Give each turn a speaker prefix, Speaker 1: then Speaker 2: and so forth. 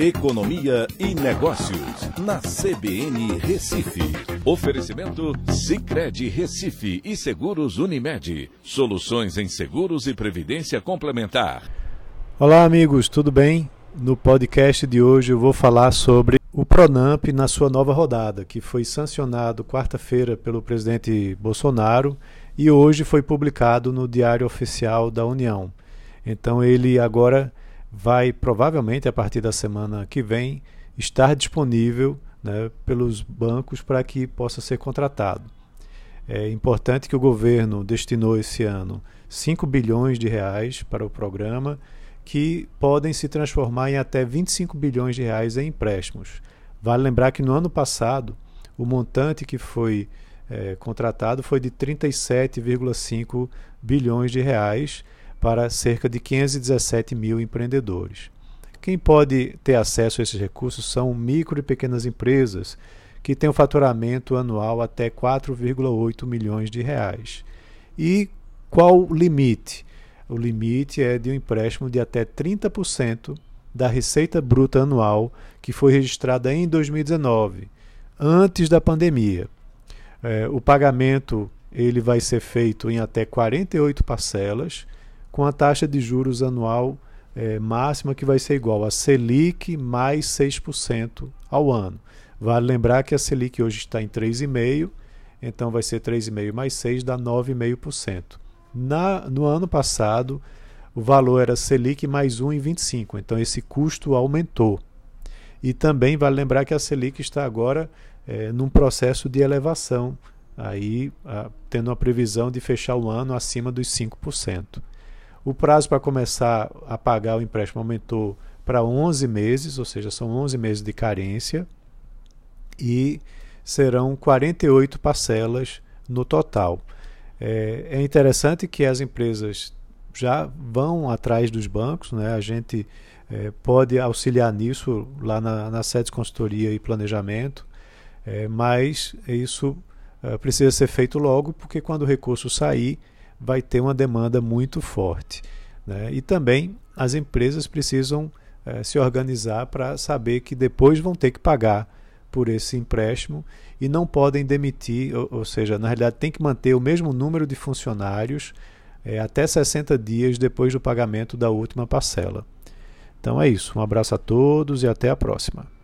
Speaker 1: Economia e Negócios, na CBN Recife. Oferecimento Cicred Recife e Seguros Unimed. Soluções em seguros e previdência complementar.
Speaker 2: Olá, amigos, tudo bem? No podcast de hoje eu vou falar sobre o Pronamp na sua nova rodada, que foi sancionado quarta-feira pelo presidente Bolsonaro e hoje foi publicado no Diário Oficial da União. Então ele agora vai provavelmente a partir da semana que vem estar disponível né, pelos bancos para que possa ser contratado. É importante que o governo destinou esse ano 5 bilhões de reais para o programa, que podem se transformar em até 25 bilhões de reais em empréstimos. Vale lembrar que no ano passado o montante que foi é, contratado foi de 37,5 bilhões de reais para cerca de 517 mil empreendedores. Quem pode ter acesso a esses recursos são micro e pequenas empresas que têm um faturamento anual até 4,8 milhões de reais. E qual o limite? O limite é de um empréstimo de até 30% da receita bruta anual que foi registrada em 2019, antes da pandemia. É, o pagamento ele vai ser feito em até 48 parcelas com a taxa de juros anual é, máxima que vai ser igual a Selic mais 6% ao ano. Vale lembrar que a Selic hoje está em 3,5%, então vai ser 3,5% mais 6% dá 9,5%. Na, no ano passado, o valor era Selic mais 1,25%, então esse custo aumentou. E também vale lembrar que a Selic está agora é, num processo de elevação, aí a, tendo uma previsão de fechar o ano acima dos 5%. O prazo para começar a pagar o empréstimo aumentou para 11 meses, ou seja, são 11 meses de carência, e serão 48 parcelas no total. É, é interessante que as empresas já vão atrás dos bancos, né? a gente é, pode auxiliar nisso lá na, na sede de consultoria e planejamento, é, mas isso é, precisa ser feito logo, porque quando o recurso sair, vai ter uma demanda muito forte. Né? E também as empresas precisam eh, se organizar para saber que depois vão ter que pagar por esse empréstimo e não podem demitir, ou, ou seja, na realidade tem que manter o mesmo número de funcionários eh, até 60 dias depois do pagamento da última parcela. Então é isso. Um abraço a todos e até a próxima.